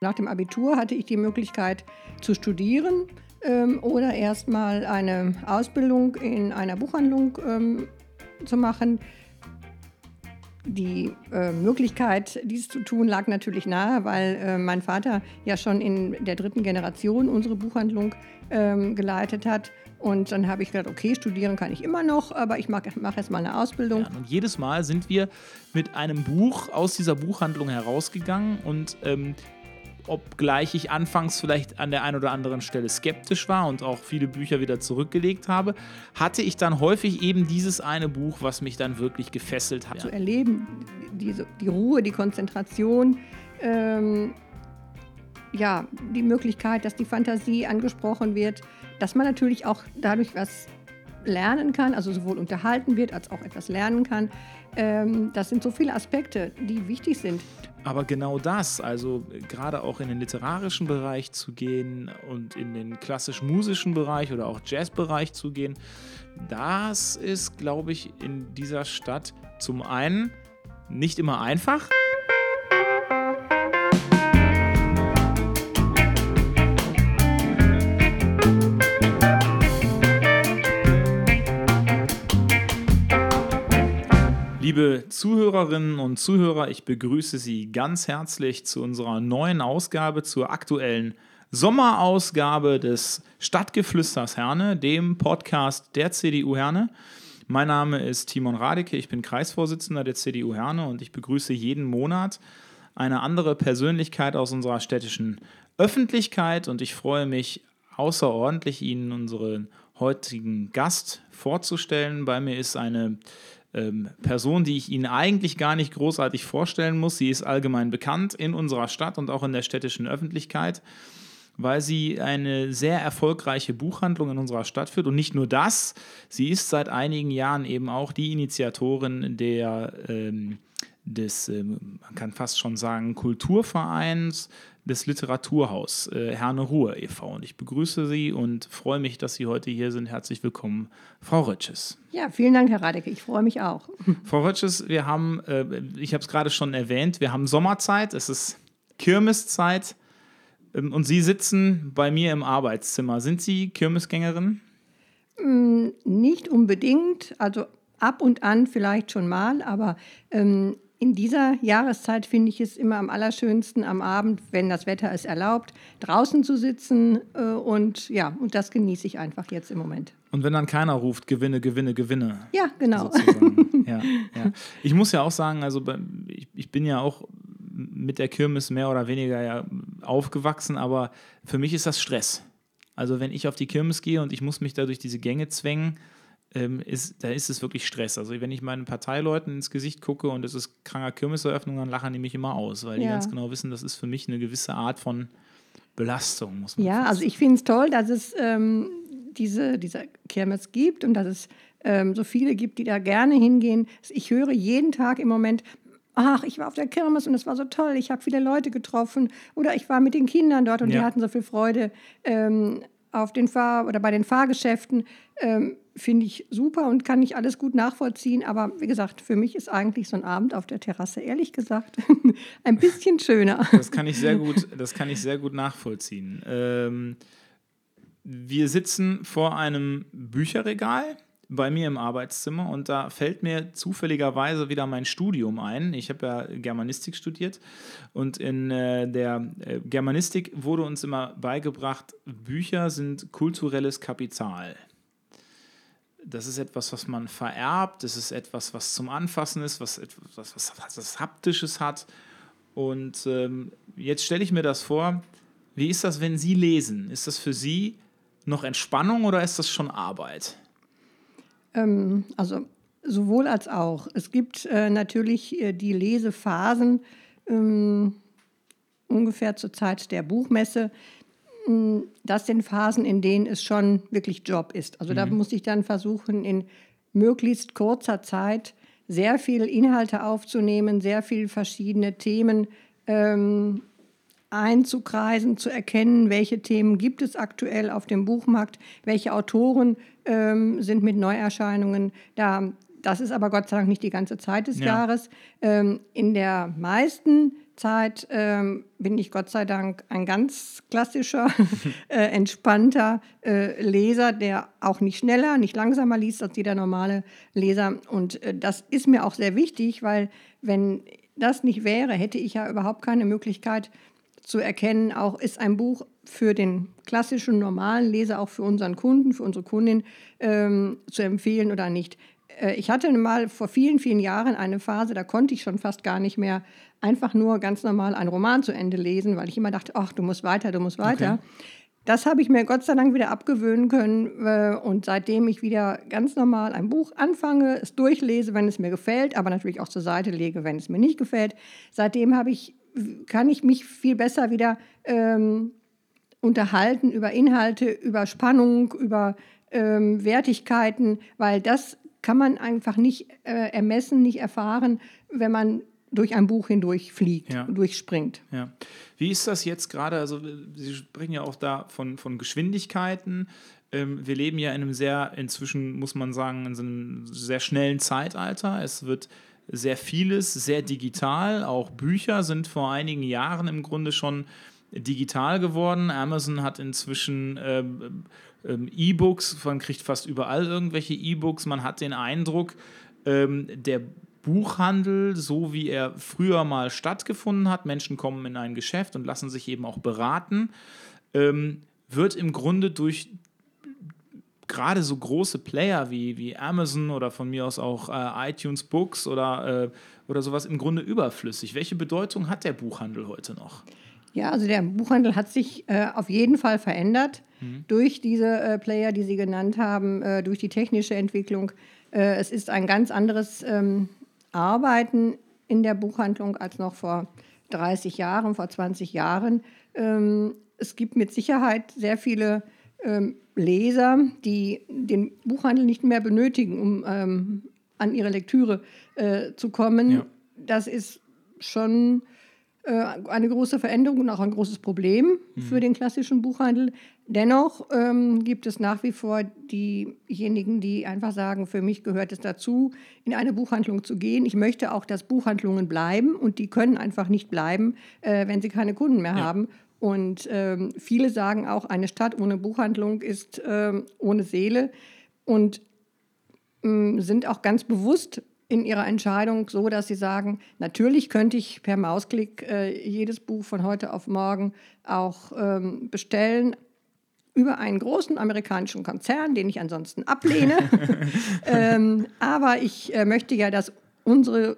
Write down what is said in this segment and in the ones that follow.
Nach dem Abitur hatte ich die Möglichkeit zu studieren ähm, oder erstmal eine Ausbildung in einer Buchhandlung ähm, zu machen. Die äh, Möglichkeit, dies zu tun, lag natürlich nahe, weil äh, mein Vater ja schon in der dritten Generation unsere Buchhandlung ähm, geleitet hat. Und dann habe ich gedacht, okay, studieren kann ich immer noch, aber ich mache mach jetzt mal eine Ausbildung. Ja, und jedes Mal sind wir mit einem Buch aus dieser Buchhandlung herausgegangen und ähm, obgleich ich anfangs vielleicht an der einen oder anderen Stelle skeptisch war und auch viele Bücher wieder zurückgelegt habe, hatte ich dann häufig eben dieses eine Buch, was mich dann wirklich gefesselt hat. Zu erleben, diese, die Ruhe, die Konzentration, ähm, ja, die Möglichkeit, dass die Fantasie angesprochen wird, dass man natürlich auch dadurch was lernen kann, also sowohl unterhalten wird als auch etwas lernen kann. Ähm, das sind so viele Aspekte, die wichtig sind. Aber genau das, also gerade auch in den literarischen Bereich zu gehen und in den klassisch-musischen Bereich oder auch Jazzbereich zu gehen, das ist, glaube ich, in dieser Stadt zum einen nicht immer einfach. Liebe Zuhörerinnen und Zuhörer, ich begrüße Sie ganz herzlich zu unserer neuen Ausgabe, zur aktuellen Sommerausgabe des Stadtgeflüsters Herne, dem Podcast der CDU Herne. Mein Name ist Timon Radeke, ich bin Kreisvorsitzender der CDU Herne und ich begrüße jeden Monat eine andere Persönlichkeit aus unserer städtischen Öffentlichkeit und ich freue mich außerordentlich, Ihnen unseren heutigen Gast vorzustellen. Bei mir ist eine ähm, Person, die ich Ihnen eigentlich gar nicht großartig vorstellen muss. Sie ist allgemein bekannt in unserer Stadt und auch in der städtischen Öffentlichkeit, weil sie eine sehr erfolgreiche Buchhandlung in unserer Stadt führt. Und nicht nur das, sie ist seit einigen Jahren eben auch die Initiatorin der, ähm, des, ähm, man kann fast schon sagen, Kulturvereins des Literaturhaus äh, Herne Ruhe e.V. Und ich begrüße Sie und freue mich, dass Sie heute hier sind. Herzlich willkommen, Frau Rötsches. Ja, vielen Dank, Herr Radeke. Ich freue mich auch. Frau Rötsches, wir haben, äh, ich habe es gerade schon erwähnt, wir haben Sommerzeit, es ist Kirmeszeit ähm, und Sie sitzen bei mir im Arbeitszimmer. Sind Sie Kirmesgängerin? Mm, nicht unbedingt, also ab und an vielleicht schon mal, aber ähm, in dieser Jahreszeit finde ich es immer am allerschönsten am Abend, wenn das Wetter es erlaubt, draußen zu sitzen äh, und ja, und das genieße ich einfach jetzt im Moment. Und wenn dann keiner ruft, gewinne, gewinne, gewinne. Ja, genau. ja, ja. Ich muss ja auch sagen, also ich, ich bin ja auch mit der Kirmes mehr oder weniger ja aufgewachsen, aber für mich ist das Stress. Also wenn ich auf die Kirmes gehe und ich muss mich da durch diese Gänge zwängen, ähm, ist, da ist es wirklich Stress. Also wenn ich meinen Parteileuten ins Gesicht gucke und es ist kranker Kirmeseröffnung, dann lachen die mich immer aus, weil ja. die ganz genau wissen, das ist für mich eine gewisse Art von Belastung, muss man Ja, also ich finde es toll, dass es ähm, diese, diese Kirmes gibt und dass es ähm, so viele gibt, die da gerne hingehen. Ich höre jeden Tag im Moment, ach, ich war auf der Kirmes und es war so toll, ich habe viele Leute getroffen oder ich war mit den Kindern dort und ja. die hatten so viel Freude ähm, auf den Fahr- oder bei den Fahrgeschäften. Ähm, finde ich super und kann nicht alles gut nachvollziehen. Aber wie gesagt, für mich ist eigentlich so ein Abend auf der Terrasse, ehrlich gesagt, ein bisschen schöner. Das kann ich sehr gut, das kann ich sehr gut nachvollziehen. Ähm, wir sitzen vor einem Bücherregal bei mir im Arbeitszimmer und da fällt mir zufälligerweise wieder mein Studium ein. Ich habe ja Germanistik studiert und in äh, der äh, Germanistik wurde uns immer beigebracht, Bücher sind kulturelles Kapital das ist etwas, was man vererbt, das ist etwas, was zum Anfassen ist, was etwas was, was Haptisches hat. Und ähm, jetzt stelle ich mir das vor, wie ist das, wenn Sie lesen? Ist das für Sie noch Entspannung oder ist das schon Arbeit? Ähm, also sowohl als auch. Es gibt äh, natürlich äh, die Lesephasen ähm, ungefähr zur Zeit der Buchmesse das sind Phasen, in denen es schon wirklich Job ist. Also mhm. da muss ich dann versuchen, in möglichst kurzer Zeit sehr viele Inhalte aufzunehmen, sehr viele verschiedene Themen ähm, einzukreisen, zu erkennen, welche Themen gibt es aktuell auf dem Buchmarkt, welche Autoren ähm, sind mit Neuerscheinungen da das ist aber Gott sei Dank nicht die ganze Zeit des Ja. Jahres. Ähm, in der meisten Zeit ähm, bin ich Gott sei Dank ein ganz klassischer, äh, entspannter äh, Leser, der auch nicht schneller, nicht langsamer liest als jeder normale Leser. Und äh, das ist mir auch sehr wichtig, weil wenn das nicht wäre, hätte ich ja überhaupt keine Möglichkeit zu erkennen, auch ist ein Buch für den klassischen, normalen Leser, auch für unseren Kunden, für unsere Kundin ähm, zu empfehlen oder nicht. Äh, ich hatte mal vor vielen, vielen Jahren eine Phase, da konnte ich schon fast gar nicht mehr einfach nur ganz normal einen Roman zu Ende lesen, weil ich immer dachte, ach, du musst weiter, du musst weiter. Okay. Das habe ich mir Gott sei Dank wieder abgewöhnen können. äh, Und seitdem ich wieder ganz normal ein Buch anfange, es durchlese, wenn es mir gefällt, aber natürlich auch zur Seite lege, wenn es mir nicht gefällt, seitdem habe ich, kann ich mich viel besser wieder ähm, unterhalten über Inhalte, über Spannung, über ähm, Wertigkeiten, weil das kann man einfach nicht äh, ermessen, nicht erfahren, wenn man durch ein Buch hindurch fliegt, Ja. durchspringt. Ja. Wie ist das jetzt gerade? Also, Sie sprechen ja auch da von, von Geschwindigkeiten. Ähm, wir leben ja in einem sehr, inzwischen muss man sagen, in so einem sehr schnellen Zeitalter. Es wird sehr vieles, sehr digital. Auch Bücher sind vor einigen Jahren im Grunde schon digital geworden. Amazon hat inzwischen ähm, ähm, E-Books, man kriegt fast überall irgendwelche E-Books. Man hat den Eindruck, ähm, der Buchhandel, so wie er früher mal stattgefunden hat, Menschen kommen in ein Geschäft und lassen sich eben auch beraten, ähm, wird im Grunde durch gerade so große Player wie, wie Amazon oder von mir aus auch äh, iTunes Books oder, äh, oder sowas im Grunde überflüssig. Welche Bedeutung hat der Buchhandel heute noch? Ja, also der Buchhandel hat sich äh, auf jeden Fall verändert durch diese äh, Player, die Sie genannt haben, äh, durch die technische Entwicklung. Äh, es ist ein ganz anderes ähm, Arbeiten in der Buchhandlung als noch vor 30 Jahren, vor 20 Jahren. Ähm, es gibt mit Sicherheit sehr viele Leser, die den Buchhandel nicht mehr benötigen, um ähm, an ihre Lektüre äh, zu kommen. Ja. Das ist schon äh, eine große Veränderung und auch ein großes Problem für den klassischen Buchhandel. Dennoch ähm, gibt es nach wie vor diejenigen, die einfach sagen, für mich gehört es dazu, in eine Buchhandlung zu gehen. Ich möchte auch, dass Buchhandlungen bleiben und die können einfach nicht bleiben, äh, wenn sie keine Kunden mehr Ja. haben. Und ähm, viele sagen auch, eine Stadt ohne Buchhandlung ist ähm, ohne Seele und ähm, sind auch ganz bewusst in ihrer Entscheidung so, dass sie sagen, natürlich könnte ich per Mausklick äh, jedes Buch von heute auf morgen auch ähm, bestellen über einen großen amerikanischen Konzern, den ich ansonsten ablehne. ähm, aber ich äh, möchte ja, dass unsere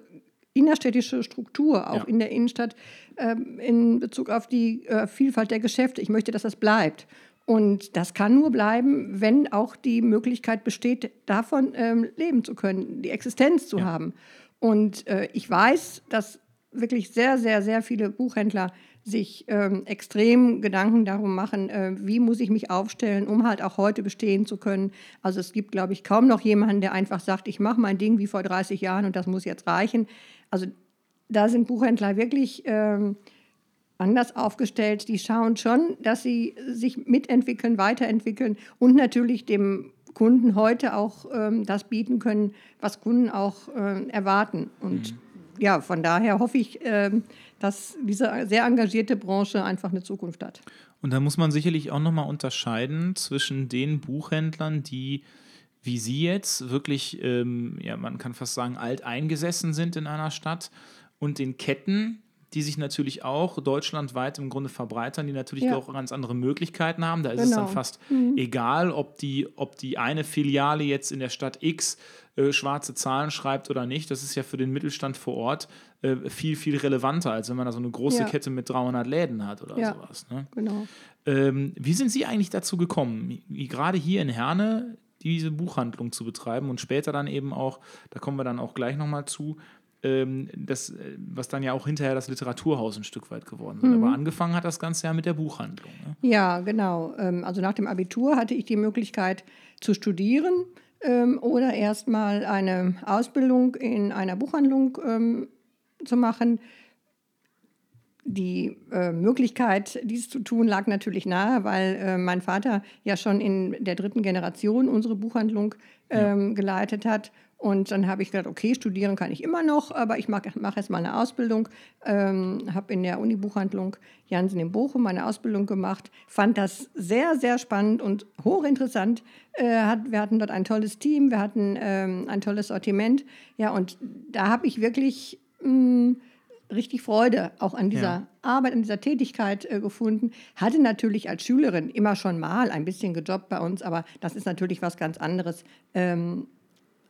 innerstädtische Struktur, auch Ja. in der Innenstadt, ähm, in Bezug auf die äh, Vielfalt der Geschäfte, ich möchte, dass das bleibt. Und das kann nur bleiben, wenn auch die Möglichkeit besteht, davon ähm, leben zu können, die Existenz zu Ja. haben. Und äh, ich weiß, dass wirklich sehr, sehr, sehr viele Buchhändler sich ähm, extrem Gedanken darum machen, äh, wie muss ich mich aufstellen, um halt auch heute bestehen zu können. Also es gibt, glaube ich, kaum noch jemanden, der einfach sagt, ich mache mein Ding wie vor 30 Jahren und das muss jetzt reichen. Also da sind Buchhändler wirklich ähm, anders aufgestellt. Die schauen schon, dass sie sich mitentwickeln, weiterentwickeln und natürlich dem Kunden heute auch ähm, das bieten können, was Kunden auch äh, erwarten. Und ja, von daher hoffe ich, ähm, dass diese sehr engagierte Branche einfach eine Zukunft hat. Und da muss man sicherlich auch nochmal unterscheiden zwischen den Buchhändlern, die wie Sie jetzt wirklich, ähm, ja, man kann fast sagen, alt eingesessen sind in einer Stadt und den Ketten, die sich natürlich auch deutschlandweit im Grunde verbreitern, die natürlich Ja. auch ganz andere Möglichkeiten haben. Da ist es Genau. dann fast egal, ob die, ob die eine Filiale jetzt in der Stadt X äh, schwarze Zahlen schreibt oder nicht. Das ist ja für den Mittelstand vor Ort äh, viel, viel relevanter, als wenn man da so eine große Ja. Kette mit 300 Läden hat oder Ja. sowas. Ne? Genau. Ähm, wie sind Sie eigentlich dazu gekommen, wie gerade hier in Herne diese Buchhandlung zu betreiben und später dann eben auch, da kommen wir dann auch gleich nochmal zu, das, äh, was dann ja auch hinterher das Literaturhaus ein Stück weit geworden ist. Aber angefangen hat das Ganze ja mit der Buchhandlung. Ne? Ja, genau. Ähm, Also nach dem Abitur hatte ich die Möglichkeit zu studieren ähm, oder erstmal eine Ausbildung in einer Buchhandlung ähm, zu machen. Die äh, Möglichkeit, dies zu tun, lag natürlich nahe, weil äh, mein Vater ja schon in der dritten Generation unsere Buchhandlung ähm, geleitet hat. Und dann habe ich gedacht, okay, studieren kann ich immer noch, aber ich mache mach jetzt mal eine Ausbildung. Ähm, habe in der Uni-Buchhandlung Jansen in Bochum meine Ausbildung gemacht. Fand das sehr, sehr spannend und hochinteressant. Äh, hat, wir hatten dort ein tolles Team, wir hatten ähm, ein tolles Sortiment. Ja, und da habe ich wirklich mh, hm, richtig Freude auch an dieser ja. Arbeit, an dieser Tätigkeit äh, gefunden. Hatte natürlich als Schülerin immer schon mal ein bisschen gejobbt bei uns, aber das ist natürlich was ganz anderes. Ähm,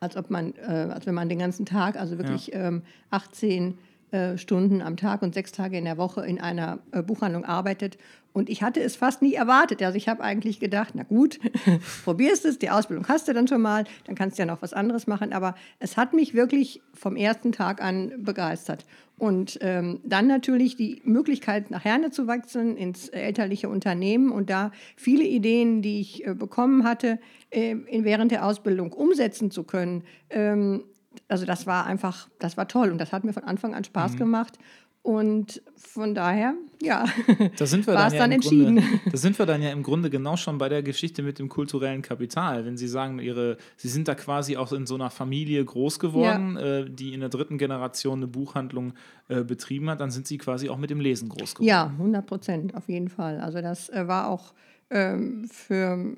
als ob man, äh, als wenn man den ganzen Tag, also wirklich ja. ähm, 18 äh, Stunden am Tag und sechs Tage in der Woche in einer äh, Buchhandlung arbeitet. Und ich hatte es fast nie erwartet. Also ich habe eigentlich gedacht, na gut, probierst es, die Ausbildung hast du dann schon mal, dann kannst du ja noch was anderes machen. Aber es hat mich wirklich vom ersten Tag an begeistert. Und ähm, dann natürlich die Möglichkeit, nach Herne zu wachsen ins elterliche Unternehmen und da viele Ideen, die ich äh, bekommen hatte, äh, in, während der Ausbildung umsetzen zu können. Ähm, also das war einfach, das war toll und das hat mir von Anfang an Spaß mhm. gemacht. Und von daher, ja, da sind wir war es dann, ja dann entschieden. Grunde, da sind wir dann ja im Grunde genau schon bei der Geschichte mit dem kulturellen Kapital. Wenn Sie sagen, ihre, Sie sind da quasi auch in so einer Familie groß geworden, ja. äh, die in der dritten Generation eine Buchhandlung äh, betrieben hat, dann sind Sie quasi auch mit dem Lesen groß geworden. Ja, 100 Prozent, auf jeden Fall. Also das äh, war auch ähm, für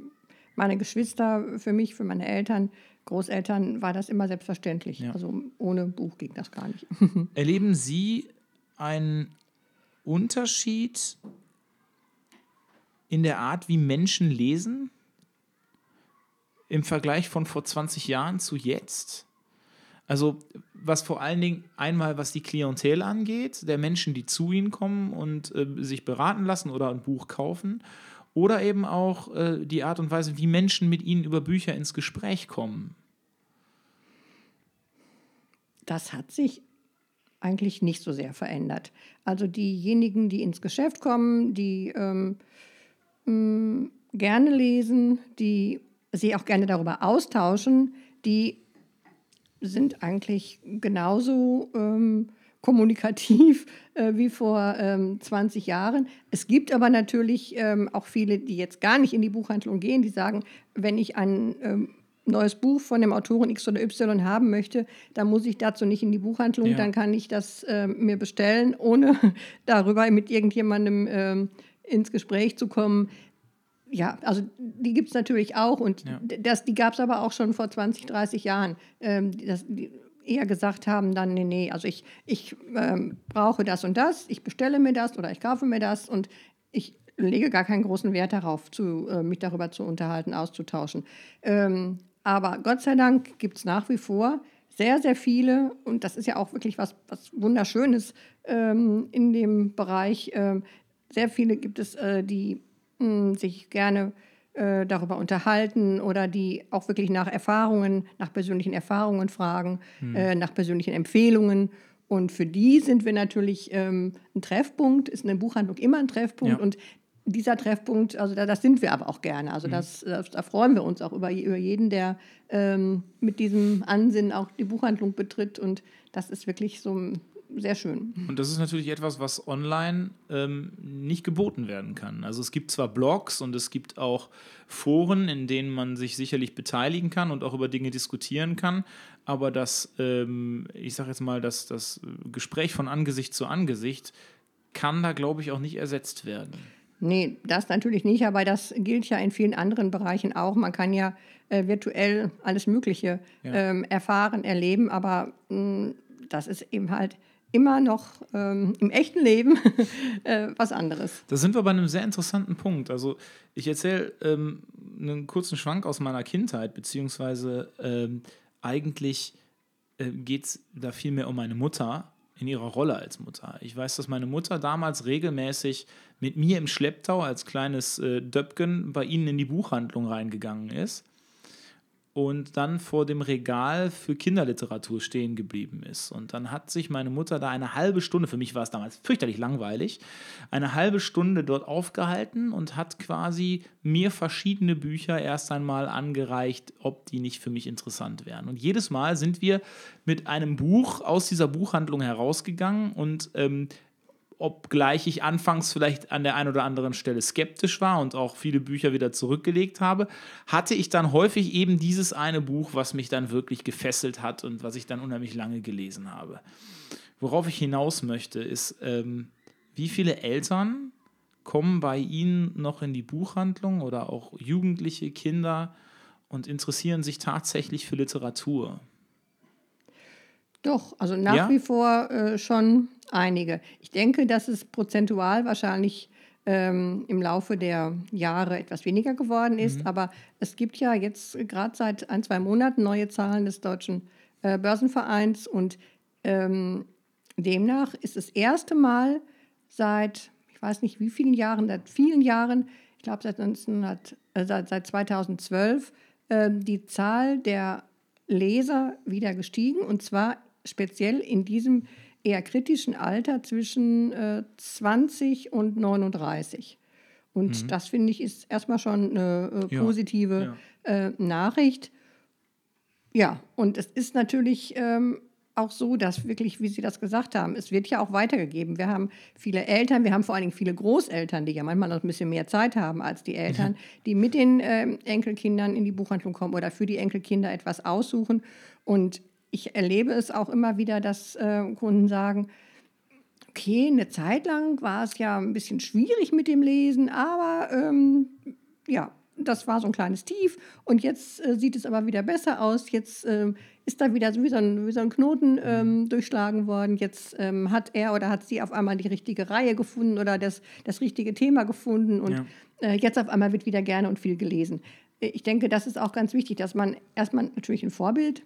meine Geschwister, für mich, für meine Eltern Großeltern war das immer selbstverständlich. Ja. Also ohne Buch ging das gar nicht. Erleben Sie einen Unterschied in der Art, wie Menschen lesen? Im Vergleich von vor 20 Jahren zu jetzt? Also, was vor allen Dingen einmal, was die Klientel angeht, der Menschen, die zu ihnen kommen und äh, sich beraten lassen oder ein Buch kaufen, oder eben auch äh, die Art und Weise, wie Menschen mit ihnen über Bücher ins Gespräch kommen. Das hat sich eigentlich nicht so sehr verändert. Also diejenigen, die ins Geschäft kommen, die ähm, mh, mm, gerne lesen, die sich auch gerne darüber austauschen, die sind eigentlich genauso ähm, kommunikativ äh, wie vor ähm, 20 Jahren. Es gibt aber natürlich ähm, auch viele, die jetzt gar nicht in die Buchhandlung gehen, die sagen, wenn ich ein ähm, neues Buch von dem Autoren X oder Y haben möchte, dann muss ich dazu nicht in die Buchhandlung, ja. dann kann ich das äh, mir bestellen, ohne darüber mit irgendjemandem äh, ins Gespräch zu kommen. Ja, also die gibt es natürlich auch und ja. das, die gab es aber auch schon vor 20, 30 Jahren. Ähm, das, die, eher gesagt haben, dann, nee, nee, also ich, ich ähm, brauche das und das, ich bestelle mir das oder ich kaufe mir das und ich lege gar keinen großen Wert darauf, zu, äh, mich darüber zu unterhalten, auszutauschen. Ähm, aber Gott sei Dank gibt es nach wie vor sehr, sehr viele, und das ist ja auch wirklich was, was Wunderschönes ähm, in dem Bereich, ähm, sehr viele gibt es, äh, die mh, hm, sich gerne äh, darüber unterhalten oder die auch wirklich nach Erfahrungen, nach persönlichen Erfahrungen fragen, hm. äh, nach persönlichen Empfehlungen. Und für die sind wir natürlich ähm, ein Treffpunkt, ist eine Buchhandlung immer ein Treffpunkt. Ja. Und dieser Treffpunkt, also da, das sind wir aber auch gerne. Also mhm. das, das, da freuen wir uns auch über, über jeden, der ähm, mit diesem Ansinnen auch die Buchhandlung betritt. Und das ist wirklich so sehr schön. Und das ist natürlich etwas, was online ähm, nicht geboten werden kann. Also es gibt zwar Blogs und es gibt auch Foren, in denen man sich sicherlich beteiligen kann und auch über Dinge diskutieren kann, aber das, ähm, ich sage jetzt mal, das, das Gespräch von Angesicht zu Angesicht kann da, glaube ich, auch nicht ersetzt werden. Nee, das natürlich nicht, aber das gilt ja in vielen anderen Bereichen auch. Man kann ja äh, virtuell alles Mögliche ja. ähm, erfahren, erleben, aber mh, mm, das ist eben halt immer noch ähm, im echten Leben äh, was anderes. Da sind wir bei einem sehr interessanten Punkt. Also ich erzähle ähm, einen kurzen Schwank aus meiner Kindheit, beziehungsweise ähm, eigentlich äh, geht es da viel mehr um meine Mutter, in ihrer Rolle als Mutter. Ich weiß, dass meine Mutter damals regelmäßig mit mir im Schlepptau als kleines äh, Döpken bei ihnen in die Buchhandlung reingegangen ist und dann vor dem Regal für Kinderliteratur stehen geblieben ist. Und dann hat sich meine Mutter da eine halbe Stunde, für mich war es damals fürchterlich langweilig, eine halbe Stunde dort aufgehalten und hat quasi mir verschiedene Bücher erst einmal angereicht, ob die nicht für mich interessant wären. Und jedes Mal sind wir mit einem Buch aus dieser Buchhandlung herausgegangen und ähm, obgleich ich anfangs vielleicht an der einen oder anderen Stelle skeptisch war und auch viele Bücher wieder zurückgelegt habe, hatte ich dann häufig eben dieses eine Buch, was mich dann wirklich gefesselt hat und was ich dann unheimlich lange gelesen habe. Worauf ich hinaus möchte, ist, ähm, wie viele Eltern kommen bei Ihnen noch in die Buchhandlung oder auch jugendliche Kinder und interessieren sich tatsächlich für Literatur? Doch, also nach Ja? wie vor äh, schon einige. Ich denke, dass es prozentual wahrscheinlich ähm, im Laufe der Jahre etwas weniger geworden ist. Mhm. Aber es gibt ja jetzt gerade seit ein, zwei Monaten neue Zahlen des Deutschen äh, Börsenvereins und ähm, demnach ist das erste Mal seit, ich weiß nicht wie vielen Jahren, seit vielen Jahren, ich glaube seit, 1900, äh, seit, seit 2012, ähm, die Zahl der Leser wieder gestiegen und zwar speziell in diesem eher kritischen Alter zwischen äh, 20 und 39. Und das finde ich ist erstmal schon eine äh, Ja, positive Äh, Nachricht. Ja, und es ist natürlich ähm, auch so, dass wirklich, wie Sie das gesagt haben, es wird ja auch weitergegeben. Wir haben viele Eltern, wir haben vor allen Dingen viele Großeltern, die ja manchmal noch ein bisschen mehr Zeit haben als die Eltern, die mit den ähm, Enkelkindern in die Buchhandlung kommen oder für die Enkelkinder etwas aussuchen. Und ich erlebe es auch immer wieder, dass äh, Kunden sagen, okay, eine Zeit lang war es ja ein bisschen schwierig mit dem Lesen, aber ähm, ja, das war so ein kleines Tief und jetzt äh, sieht es aber wieder besser aus. Jetzt ähm, ist da wieder so wie so ein, wie so ein Knoten ähm, durchschlagen worden. Jetzt ähm, hat er oder hat sie auf einmal die richtige Reihe gefunden oder das, das richtige Thema gefunden und Ja. äh, jetzt auf einmal wird wieder gerne und viel gelesen. Äh, Ich denke, das ist auch ganz wichtig, dass man erstmal natürlich ein Vorbild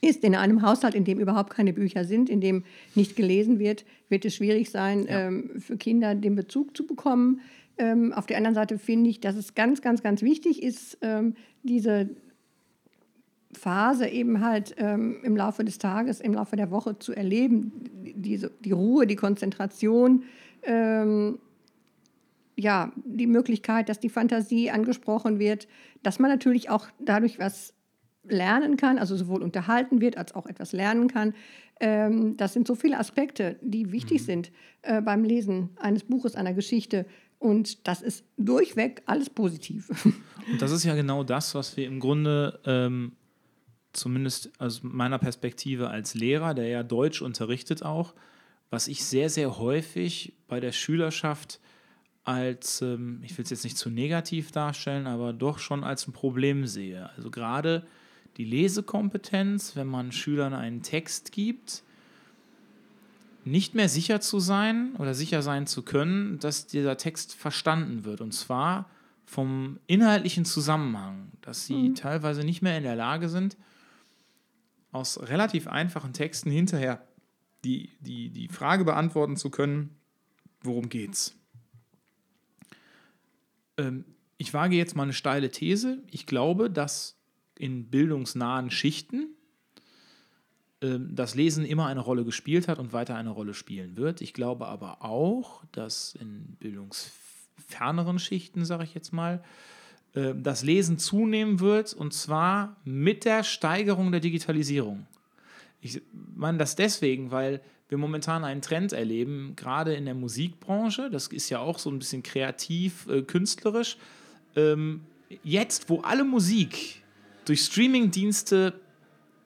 ist. In einem Haushalt, in dem überhaupt keine Bücher sind, in dem nicht gelesen wird, wird es schwierig sein, ähm, für Kinder den Bezug zu bekommen. Ähm, auf der anderen Seite finde ich, dass es ganz, ganz, ganz wichtig ist, ähm, diese Phase eben halt ähm, im Laufe des Tages, im Laufe der Woche zu erleben. Die- Diese, die Ruhe, die Konzentration, ähm, ja, die Möglichkeit, dass die Fantasie angesprochen wird, dass man natürlich auch dadurch was lernen kann, also sowohl unterhalten wird als auch etwas lernen kann. Ähm, das sind so viele Aspekte, die wichtig sind äh, beim Lesen eines Buches, einer Geschichte. Und das ist durchweg alles positiv. Und das ist ja genau das, was wir im Grunde, ähm, zumindest aus meiner Perspektive als Lehrer, der ja Deutsch unterrichtet auch, was ich sehr, sehr häufig bei der Schülerschaft als, ähm, ich will es jetzt nicht zu negativ darstellen, aber doch schon als ein Problem sehe. Also gerade die Lesekompetenz, wenn man Schülern einen Text gibt, nicht mehr sicher zu sein oder sicher sein zu können, dass dieser Text verstanden wird. Und zwar vom inhaltlichen Zusammenhang, dass sie teilweise nicht mehr in der Lage sind, aus relativ einfachen Texten hinterher die, die, die Frage beantworten zu können, worum geht's. Ähm, ich wage jetzt mal eine steile These. Ich glaube, dass in bildungsnahen Schichten ähm, das Lesen immer eine Rolle gespielt hat und weiter eine Rolle spielen wird. Ich glaube aber auch, dass in bildungsferneren Schichten, sage ich jetzt mal, äh, das Lesen zunehmen wird und zwar mit der Steigerung der Digitalisierung. Ich meine das deswegen, weil wir momentan einen Trend erleben, gerade in der Musikbranche, das ist ja auch so ein bisschen kreativ, äh, künstlerisch. Ähm, jetzt, wo alle Musik durch Streamingdienste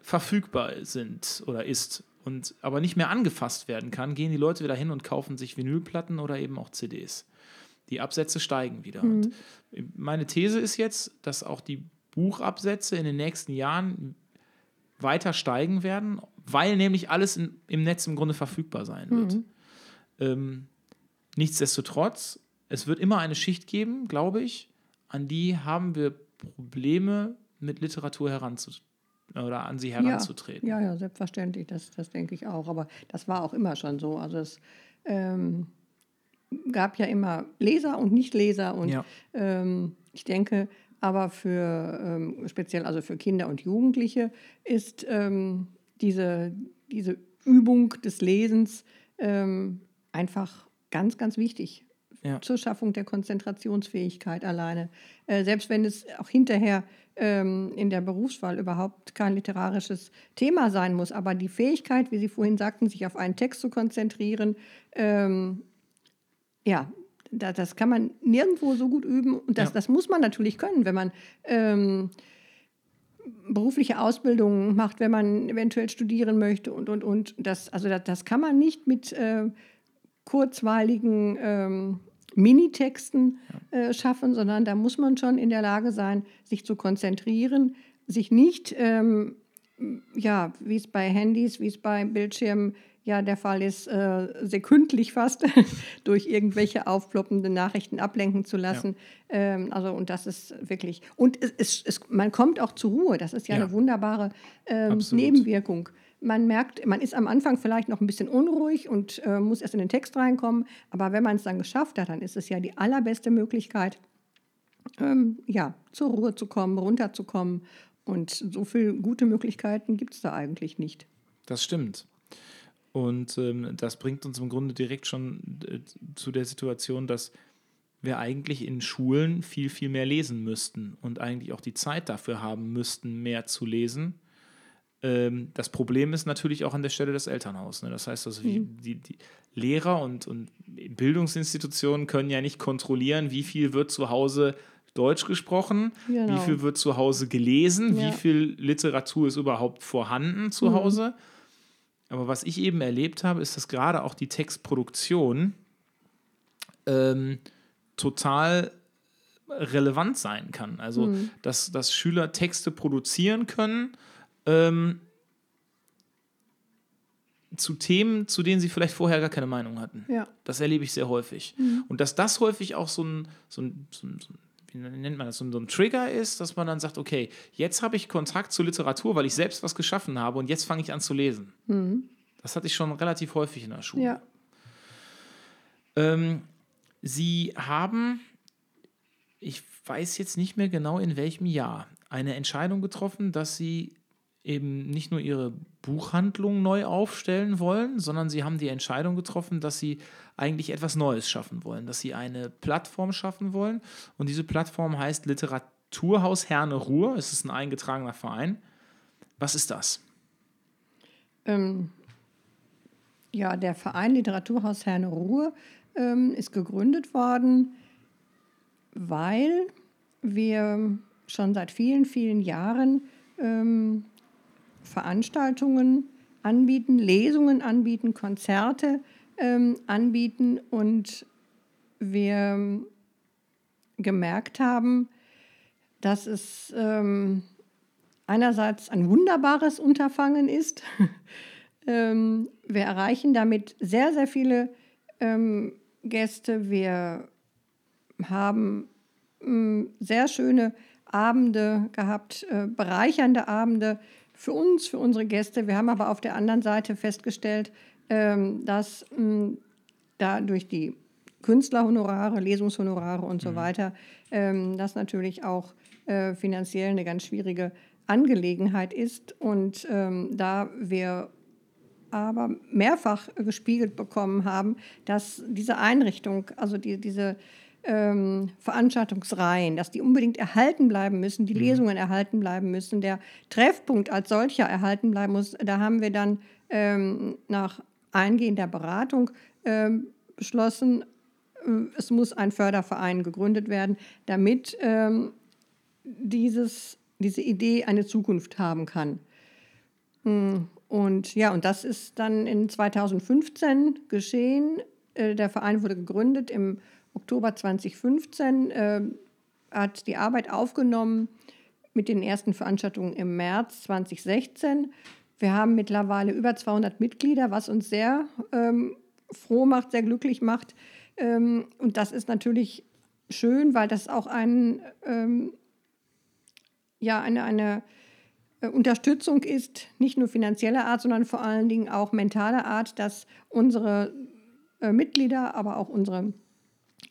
verfügbar sind oder ist und aber nicht mehr angefasst werden kann, gehen die Leute wieder hin und kaufen sich Vinylplatten oder eben auch CDs. Die Absätze steigen wieder. Und meine These ist jetzt, dass auch die Buchabsätze in den nächsten Jahren weiter steigen werden, weil nämlich alles in, im Netz im Grunde verfügbar sein wird. Ähm, nichtsdestotrotz, es wird immer eine Schicht geben, glaube ich, an die haben wir Probleme mit Literatur heranzutreten oder an sie heranzutreten. Ja, ja, selbstverständlich, das, das denke ich auch. Aber das war auch immer schon so. Also es ähm, gab ja immer Leser und Nichtleser und Ja. ähm, ich denke, aber für ähm, speziell also für Kinder und Jugendliche ist ähm, diese, diese Übung des Lesens ähm, einfach ganz, ganz wichtig Ja. zur Schaffung der Konzentrationsfähigkeit alleine. Äh, selbst wenn es auch hinterher ähm, in der Berufswahl überhaupt kein literarisches Thema sein muss. Aber die Fähigkeit, wie Sie vorhin sagten, sich auf einen Text zu konzentrieren, ähm, ja, da, das kann man nirgendwo so gut üben. Und das, Ja. das muss man natürlich können, wenn man ähm, berufliche Ausbildung macht, wenn man eventuell studieren möchte und, und, und. Das, also das, das kann man nicht mit äh, kurzweiligen ähm, Minitexten äh, schaffen, sondern da muss man schon in der Lage sein, sich zu konzentrieren, sich nicht, ähm, ja, wie es bei Handys, wie es bei Bildschirmen ja der Fall ist, äh, sekündlich fast durch irgendwelche aufploppenden Nachrichten ablenken zu lassen. Ähm, also und das ist wirklich und es, es, es, man kommt auch zur Ruhe. Das ist ja, Ja. eine wunderbare ähm. Nebenwirkung. Man merkt, man ist am Anfang vielleicht noch ein bisschen unruhig und äh, muss erst in den Text reinkommen. Aber wenn man es dann geschafft hat, dann ist es ja die allerbeste Möglichkeit, ähm, ja, zur Ruhe zu kommen, runterzukommen. Und so viele gute Möglichkeiten gibt es da eigentlich nicht. Das stimmt. Und ähm, das bringt uns im Grunde direkt schon äh, zu der Situation, dass wir eigentlich in Schulen viel, viel mehr lesen müssten und eigentlich auch die Zeit dafür haben müssten, mehr zu lesen. Ähm, das Problem ist natürlich auch an der Stelle das Elternhaus. Ne? Das heißt, also wie, die, die Lehrer und, und Bildungsinstitutionen können ja nicht kontrollieren, wie viel wird zu Hause Deutsch gesprochen, Genau. wie viel wird zu Hause gelesen, Ja. wie viel Literatur ist überhaupt vorhanden zu Hause. Aber was ich eben erlebt habe, ist, dass gerade auch die Textproduktion ähm, total relevant sein kann. Also, dass, dass Schüler Texte produzieren können ähm, zu Themen, zu denen sie vielleicht vorher gar keine Meinung hatten. Ja. Das erlebe ich sehr häufig. Und dass das häufig auch so ein, so ein, so ein, so ein wie nennt man das, so ein, Trigger ist, dass man dann sagt, okay, jetzt habe ich Kontakt zur Literatur, weil ich selbst was geschaffen habe und jetzt fange ich an zu lesen. Das hatte ich schon relativ häufig in der Schule. Ja. Ähm, Sie haben, ich weiß jetzt nicht mehr genau in welchem Jahr, eine Entscheidung getroffen, dass Sie eben nicht nur Ihre Buchhandlung neu aufstellen wollen, sondern Sie haben die Entscheidung getroffen, dass Sie eigentlich etwas Neues schaffen wollen, dass Sie eine Plattform schaffen wollen. Und diese Plattform heißt Literaturhaus Herne Ruhr. Es ist ein eingetragener Verein. Was ist das? Ähm, ja, der Verein Literaturhaus Herne Ruhr ähm, ist gegründet worden, weil wir schon seit vielen, vielen Jahren ähm, Veranstaltungen anbieten, Lesungen anbieten, Konzerte ähm, anbieten und wir gemerkt haben, dass es ähm, einerseits ein wunderbares Unterfangen ist. ähm, wir erreichen damit sehr, sehr viele ähm, Gäste. Wir haben ähm, sehr schöne Abende gehabt, äh, bereichernde Abende für uns, für unsere Gäste. Wir haben aber auf der anderen Seite festgestellt, ähm, dass mh, da durch die Künstlerhonorare, Lesungshonorare und so weiter, ähm, das natürlich auch äh, finanziell eine ganz schwierige Angelegenheit ist. Und ähm, da wir aber mehrfach gespiegelt bekommen haben, dass diese Einrichtung, also die, diese ähm, Veranstaltungsreihen, dass die unbedingt erhalten bleiben müssen, die Lesungen erhalten bleiben müssen, der Treffpunkt als solcher erhalten bleiben muss. Da haben wir dann ähm, nach eingehender Beratung ähm, beschlossen, äh, es muss ein Förderverein gegründet werden, damit ähm, dieses, diese Idee eine Zukunft haben kann. Mm, Und ja, und das ist dann in 2015 geschehen. Äh, Der Verein wurde gegründet im Oktober 2015, äh, hat die Arbeit aufgenommen mit den ersten Veranstaltungen im März 2016. Wir haben mittlerweile über 200 Mitglieder, was uns sehr ähm, froh macht, sehr glücklich macht. Ähm, und das ist natürlich schön, weil das auch ein, ähm, ja, eine, eine äh, Unterstützung ist, nicht nur finanzieller Art, sondern vor allen Dingen auch mentaler Art, dass unsere äh, Mitglieder, aber auch unsere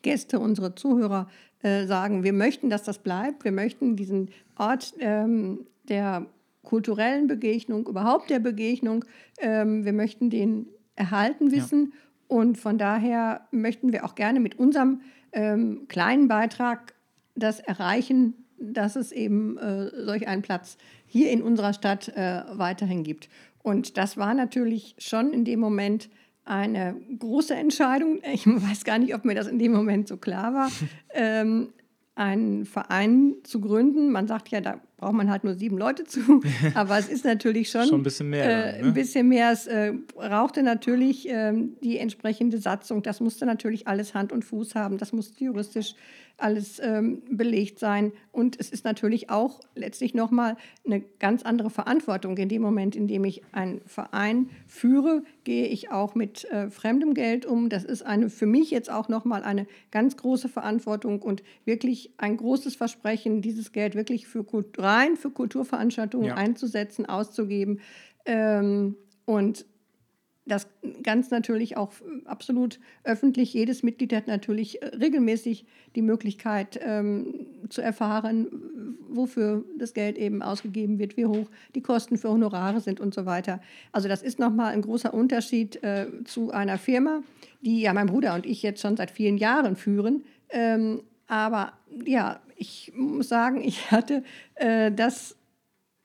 Gäste, unsere Zuhörer äh, sagen, wir möchten, dass das bleibt, wir möchten diesen Ort ähm, der kulturellen Begegnung, überhaupt der Begegnung, ähm, wir möchten den erhalten wissen. Und von daher möchten wir auch gerne mit unserem ähm, kleinen Beitrag das erreichen, dass es eben äh, solch einen Platz hier in unserer Stadt äh, weiterhin gibt. Und das war natürlich schon in dem Moment eine große Entscheidung. Ich weiß gar nicht, ob mir das in dem Moment so klar war. ähm, einen Verein zu gründen. Man sagt ja, da braucht man halt nur sieben Leute zu, aber es ist natürlich schon, schon ein bisschen mehr. Äh, ne? Ein bisschen mehr. Es äh, brauchte natürlich äh, die entsprechende Satzung. Das musste natürlich alles Hand und Fuß haben. Das musste juristisch alles ähm, belegt sein. Und es ist natürlich auch letztlich nochmal eine ganz andere Verantwortung. In dem Moment, in dem ich einen Verein führe, gehe ich auch mit äh, fremdem Geld um. Das ist eine, für mich jetzt auch nochmal eine ganz große Verantwortung und wirklich ein großes Versprechen, dieses Geld wirklich für, rein für Kulturveranstaltungen ja. einzusetzen, auszugeben. Ähm, und das ganz natürlich auch absolut öffentlich. Jedes Mitglied hat natürlich äh, regelmäßig die Möglichkeit ähm, zu erfahren, wofür das Geld eben ausgegeben wird, wie hoch die Kosten für Honorare sind und so weiter. Also das ist nochmal ein großer Unterschied äh, zu einer Firma, die ja mein Bruder und ich jetzt schon seit vielen Jahren führen. Ähm, aber ja, ich muss sagen, ich hatte äh, das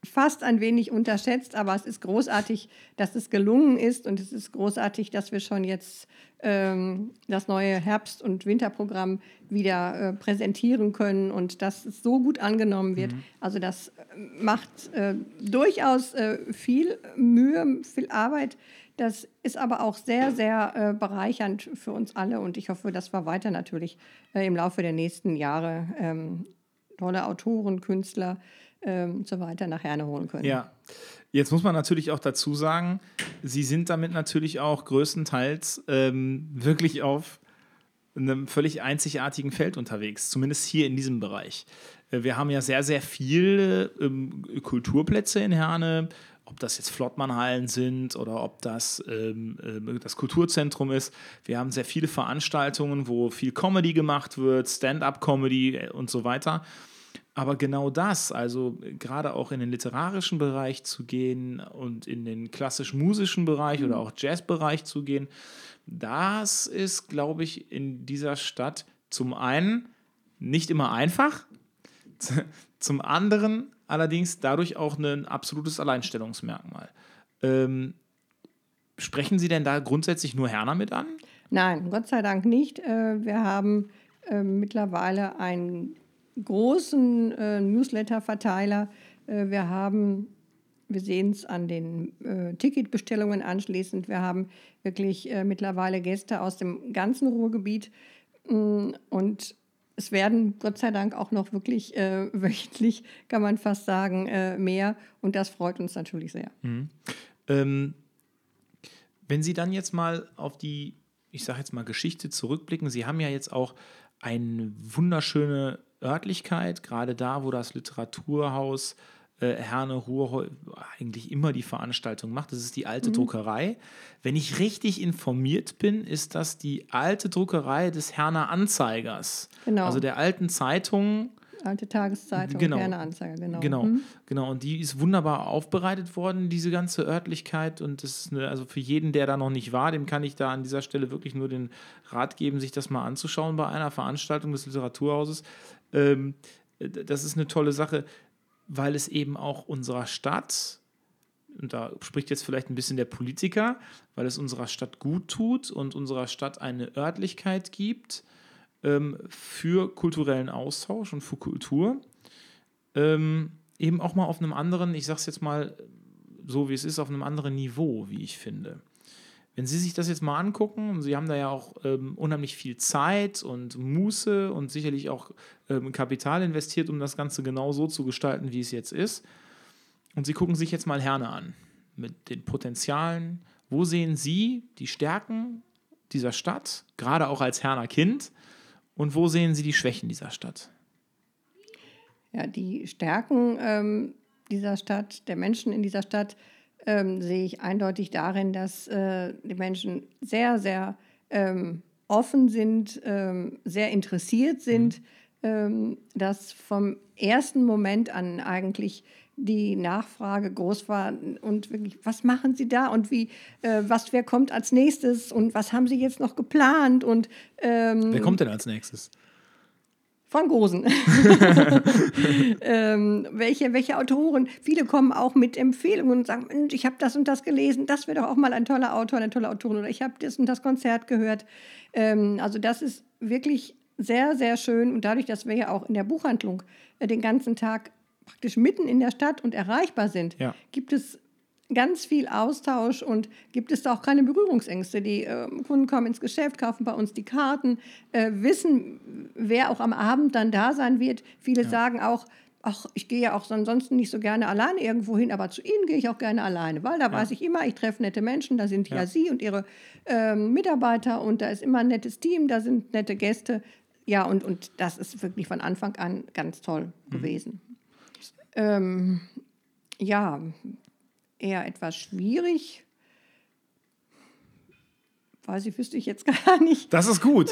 fast ein wenig unterschätzt, aber es ist großartig, dass es gelungen ist und es ist großartig, dass wir schon jetzt ähm, das neue Herbst- und Winterprogramm wieder äh, präsentieren können und dass es so gut angenommen wird. Mhm. Also das äh, macht äh, durchaus äh, viel Mühe, viel Arbeit. Das ist aber auch sehr, sehr äh, bereichernd für uns alle und ich hoffe, dass wir weiter natürlich äh, im Laufe der nächsten Jahre ähm, tolle Autoren, Künstler, ähm, so weiter nach Herne holen können. Ja, jetzt muss man natürlich auch dazu sagen, Sie sind damit natürlich auch größtenteils ähm, wirklich auf einem völlig einzigartigen Feld unterwegs, zumindest hier in diesem Bereich. Äh, wir haben ja sehr, sehr viele ähm, Kulturplätze in Herne, ob das jetzt Flottmannhallen sind oder ob das ähm, äh, das Kulturzentrum ist. Wir haben sehr viele Veranstaltungen, wo viel Comedy gemacht wird, Stand-up-Comedy äh, und so weiter. Aber genau das, also gerade auch in den literarischen Bereich zu gehen und in den klassisch-musischen Bereich oder mhm. auch Jazzbereich zu gehen, das ist, glaube ich, in dieser Stadt zum einen nicht immer einfach, zum anderen allerdings dadurch auch ein absolutes Alleinstellungsmerkmal. Ähm, sprechen Sie denn da grundsätzlich nur Herner mit an? Nein, Gott sei Dank nicht. Äh, wir haben äh, mittlerweile ein großen äh, Newsletter-Verteiler. Wir haben, wir sehen es an den Ticketbestellungen anschließend, wir haben wirklich mittlerweile Gäste aus dem ganzen Ruhrgebiet mm, und es werden Gott sei Dank auch noch wirklich äh, wöchentlich, kann man fast sagen, äh, mehr und das freut uns natürlich sehr. Mhm. Ähm, wenn Sie dann jetzt mal auf die, ich sage jetzt mal Geschichte zurückblicken, Sie haben ja jetzt auch eine wunderschöne Örtlichkeit, gerade da, wo das Literaturhaus äh, Herne Ruhr eigentlich immer die Veranstaltung macht. Das ist die alte mhm. Druckerei. Wenn ich richtig informiert bin, ist das die alte Druckerei des Herner Anzeigers. Genau. Also der alten Zeitung. Alte Tageszeitung, genau. Herner Anzeiger, genau. Genau, mhm. genau. Und die ist wunderbar aufbereitet worden, diese ganze Örtlichkeit. Und das ist eine, also für jeden, der da noch nicht war, dem kann ich da an dieser Stelle wirklich nur den Rat geben, sich das mal anzuschauen bei einer Veranstaltung des Literaturhauses. Ähm, das ist eine tolle Sache, weil es eben auch unserer Stadt, und da spricht jetzt vielleicht ein bisschen der Politiker, weil es unserer Stadt gut tut und unserer Stadt eine Örtlichkeit gibt ähm, für kulturellen Austausch und für Kultur. Ähm, eben auch mal auf einem anderen, ich sage es jetzt mal so, wie es ist, auf einem anderen Niveau, wie ich finde. Wenn Sie sich das jetzt mal angucken, und Sie haben da ja auch ähm, unheimlich viel Zeit und Muße und sicherlich auch ähm, Kapital investiert, um das Ganze genau so zu gestalten, wie es jetzt ist. Und Sie gucken sich jetzt mal Herne an mit den Potenzialen. Wo sehen Sie die Stärken dieser Stadt, gerade auch als Herner Kind? Und wo sehen Sie die Schwächen dieser Stadt? Ja, die Stärken ähm, dieser Stadt, der Menschen in dieser Stadt, ähm, sehe ich eindeutig darin, dass äh, die Menschen sehr, sehr ähm, offen sind, ähm, sehr interessiert sind, mhm. Ähm, dass vom ersten Moment an eigentlich die Nachfrage groß war und wirklich, was machen Sie da und wie, äh, was, wer kommt als nächstes und was haben Sie jetzt noch geplant und ähm, Wer kommt denn als nächstes? Van Gosen. ähm, welche, welche Autoren? Viele kommen auch mit Empfehlungen und sagen, ich habe das und das gelesen, das wäre doch auch mal ein toller Autor, eine tolle Autorin oder ich habe das und das Konzert gehört. Ähm, also das ist wirklich sehr, sehr schön und dadurch, dass wir ja auch in der Buchhandlung äh, den ganzen Tag praktisch mitten in der Stadt und erreichbar sind, Ja. gibt es ganz viel Austausch und gibt es da auch keine Berührungsängste. Die äh, Kunden kommen ins Geschäft, kaufen bei uns die Karten, äh, wissen, wer auch am Abend dann da sein wird. Viele sagen auch, ach, ich gehe ja auch ansonsten nicht so gerne alleine irgendwo hin, aber zu Ihnen gehe ich auch gerne alleine, weil da weiß ich immer, ich treffe nette Menschen, da sind ja, Ja. Sie und Ihre ähm, Mitarbeiter und da ist immer ein nettes Team, da sind nette Gäste. Ja, und, und das ist wirklich von Anfang an ganz toll gewesen. Ähm, ja, eher etwas schwierig. Weiß ich, wüsste ich jetzt gar nicht. Das ist gut.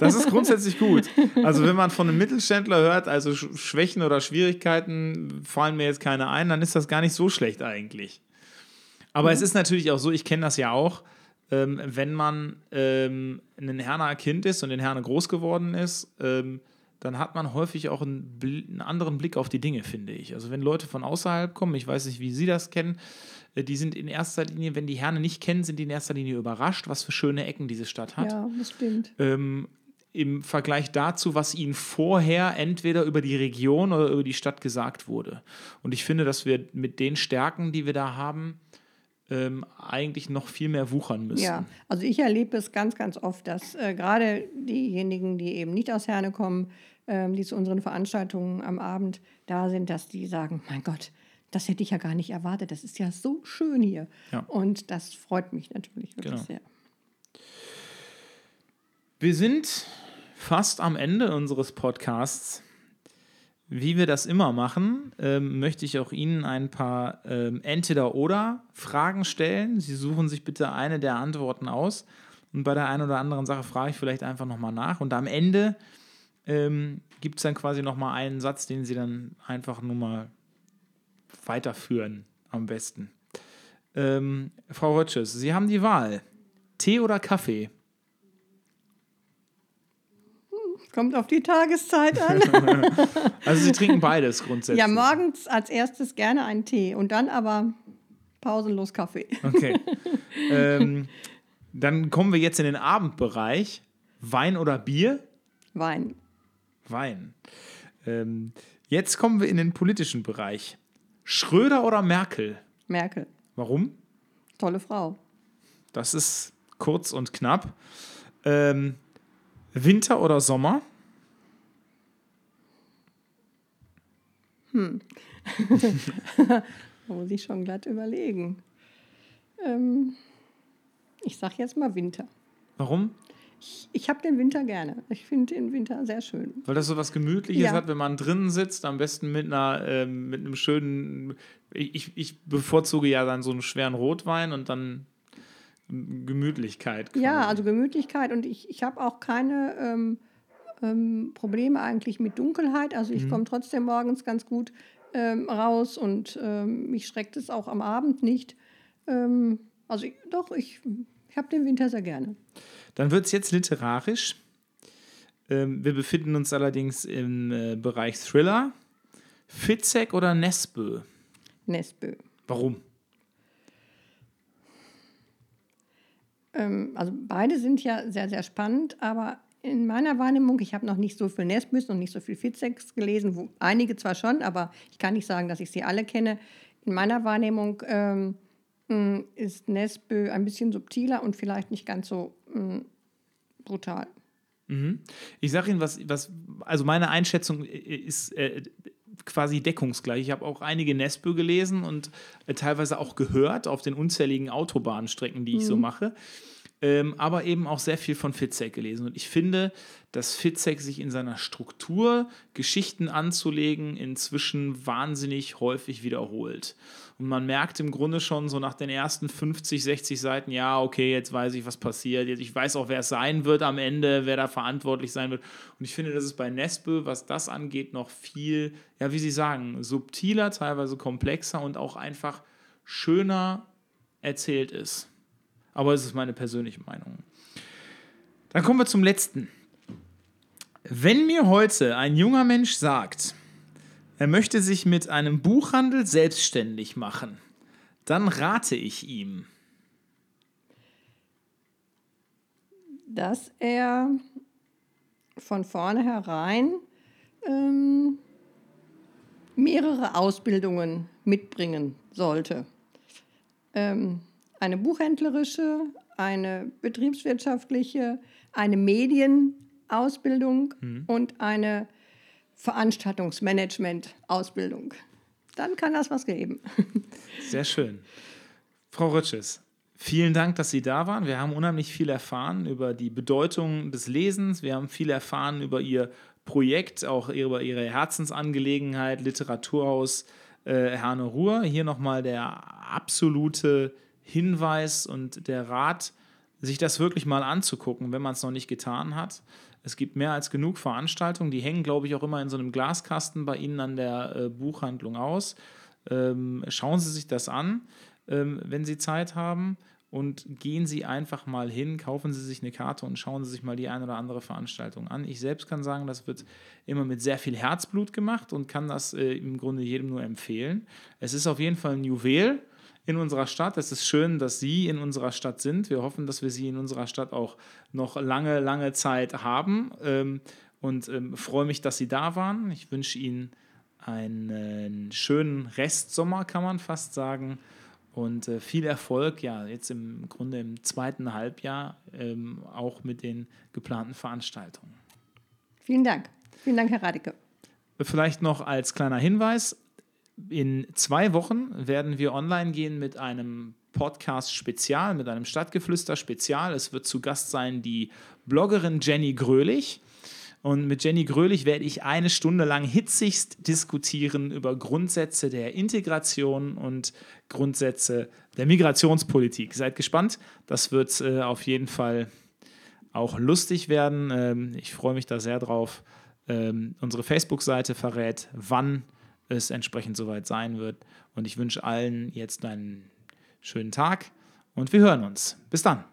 Das ist grundsätzlich gut. Also wenn man von einem Mittelständler hört, also Sch- Schwächen oder Schwierigkeiten fallen mir jetzt keine ein, dann ist das gar nicht so schlecht eigentlich. Aber es ist natürlich auch so, ich kenne das ja auch, ähm, wenn man ähm, ein Herner Kind ist und in Herne groß geworden ist, ähm, dann hat man häufig auch einen, einen anderen Blick auf die Dinge, finde ich. Also wenn Leute von außerhalb kommen, ich weiß nicht, wie Sie das kennen, äh, die sind in erster Linie, wenn die Herne nicht kennen, sind die in erster Linie überrascht, was für schöne Ecken diese Stadt hat Ja, das stimmt. ähm, im Vergleich dazu, was ihnen vorher entweder über die Region oder über die Stadt gesagt wurde. Und ich finde, dass wir mit den Stärken, die wir da haben, ähm, eigentlich noch viel mehr wuchern müssen. Ja, also ich erlebe es ganz, ganz oft, dass äh, gerade diejenigen, die eben nicht aus Herne kommen, ähm, die zu unseren Veranstaltungen am Abend da sind, dass die sagen, mein Gott, das hätte ich ja gar nicht erwartet, das ist ja so schön hier. Ja. Und das freut mich natürlich wirklich Genau. sehr. Wir sind fast am Ende unseres Podcasts. Wie wir das immer machen, ähm, möchte ich auch Ihnen ein paar ähm, Entweder-Oder-Fragen stellen. Sie suchen sich bitte eine der Antworten aus. Und bei der einen oder anderen Sache frage ich vielleicht einfach nochmal nach. Und am Ende ähm, gibt es dann quasi nochmal einen Satz, den Sie dann einfach nur mal weiterführen, am besten. Ähm, Frau Rötsches, Sie haben die Wahl. Tee oder Kaffee? Kommt auf die Tageszeit an. Also Sie trinken beides grundsätzlich. ja, morgens als erstes gerne einen Tee und dann aber pausenlos Kaffee. Okay. ähm, dann kommen wir jetzt in den Abendbereich. Wein oder Bier? Wein. Wein. Ähm, jetzt kommen wir in den politischen Bereich. Schröder oder Merkel? Merkel. Warum? Tolle Frau. Das ist kurz und knapp. Ähm, Winter oder Sommer? Da muss ich schon glatt überlegen. Ähm, ich sag jetzt mal Winter. Warum? Ich, ich habe den Winter gerne. Ich finde den Winter sehr schön. Weil das so was Gemütliches Ja. hat, wenn man drinnen sitzt, am besten mit einer, ähm, mit einem schönen, ich, ich bevorzuge ja dann so einen schweren Rotwein und dann Gemütlichkeit. Quasi. Ja, also Gemütlichkeit und ich, ich habe auch keine ähm, ähm, Probleme eigentlich mit Dunkelheit. Also ich komme trotzdem morgens ganz gut ähm, raus und ähm, mich schreckt es auch am Abend nicht. Ähm, also ich, doch, ich, ich habe den Winter sehr gerne. Dann wird es jetzt literarisch. Ähm, wir befinden uns allerdings im äh, Bereich Thriller. Fitzek oder Nesbø? Nesbö. Warum? Also beide sind ja sehr, sehr spannend, aber in meiner Wahrnehmung, ich habe noch nicht so viel Nesbys und nicht so viel Fitzeks gelesen, wo, einige zwar schon, aber ich kann nicht sagen, dass ich sie alle kenne. In meiner Wahrnehmung ähm, mh, ist Nesbö ein bisschen subtiler und vielleicht nicht ganz so mh, brutal. Ich sage Ihnen, was, was, also meine Einschätzung ist äh, quasi deckungsgleich. Ich habe auch einige Nesbø gelesen und äh, teilweise auch gehört auf den unzähligen Autobahnstrecken, die ich so mache. Ähm, aber eben auch sehr viel von Fitzek gelesen. Und ich finde, dass Fitzek sich in seiner Struktur, Geschichten anzulegen, inzwischen wahnsinnig häufig wiederholt. Und man merkt im Grunde schon so nach den ersten 50, 60 Seiten, ja, okay, jetzt weiß ich, was passiert. Ich weiß auch, wer es sein wird am Ende, wer da verantwortlich sein wird. Und ich finde, dass es bei Nespe, was das angeht, noch viel, ja, wie Sie sagen, subtiler, teilweise komplexer und auch einfach schöner erzählt ist. Aber es ist meine persönliche Meinung. Dann kommen wir zum letzten. Wenn mir heute ein junger Mensch sagt, er möchte sich mit einem Buchhandel selbstständig machen, dann rate ich ihm, dass er von vornherein ähm, mehrere Ausbildungen mitbringen sollte. Ähm, eine buchhändlerische, eine betriebswirtschaftliche, eine Medienausbildung mhm. und eine Veranstaltungsmanagement-Ausbildung. Dann kann das was geben. Sehr schön. Frau Rötsches, vielen Dank, dass Sie da waren. Wir haben unheimlich viel erfahren über die Bedeutung des Lesens. Wir haben viel erfahren über Ihr Projekt, auch über Ihre Herzensangelegenheit, Literaturhaus äh, Herne Ruhr. Hier nochmal der absolute Hinweis und der Rat, sich das wirklich mal anzugucken, wenn man es noch nicht getan hat. Es gibt mehr als genug Veranstaltungen, die hängen, glaube ich, auch immer in so einem Glaskasten bei Ihnen an der äh, Buchhandlung aus. Ähm, schauen Sie sich das an, ähm, wenn Sie Zeit haben und gehen Sie einfach mal hin, kaufen Sie sich eine Karte und schauen Sie sich mal die eine oder andere Veranstaltung an. Ich selbst kann sagen, das wird immer mit sehr viel Herzblut gemacht und kann das äh, im Grunde jedem nur empfehlen. Es ist auf jeden Fall ein Juwel in unserer Stadt. Es ist schön, dass Sie in unserer Stadt sind. Wir hoffen, dass wir Sie in unserer Stadt auch noch lange, lange Zeit haben ähm, und ähm, freue mich, dass Sie da waren. Ich wünsche Ihnen einen schönen Restsommer, kann man fast sagen. Und äh, viel Erfolg, ja, jetzt im Grunde im zweiten Halbjahr ähm, auch mit den geplanten Veranstaltungen. Vielen Dank. Vielen Dank, Herr Radeke. Vielleicht noch als kleiner Hinweis: in zwei Wochen werden wir online gehen mit einem Podcast-Spezial, mit einem Stadtgeflüster-Spezial. Es wird zu Gast sein die Bloggerin Jenny Grölich. Und mit Jenny Grölich werde ich eine Stunde lang hitzigst diskutieren über Grundsätze der Integration und Grundsätze der Migrationspolitik. Seid gespannt, das wird äh, auf jeden Fall auch lustig werden. Ähm, ich freue mich da sehr drauf. Ähm, unsere Facebook-Seite verrät, wann es entsprechend soweit sein wird. Und ich wünsche allen jetzt einen schönen Tag und wir hören uns. Bis dann.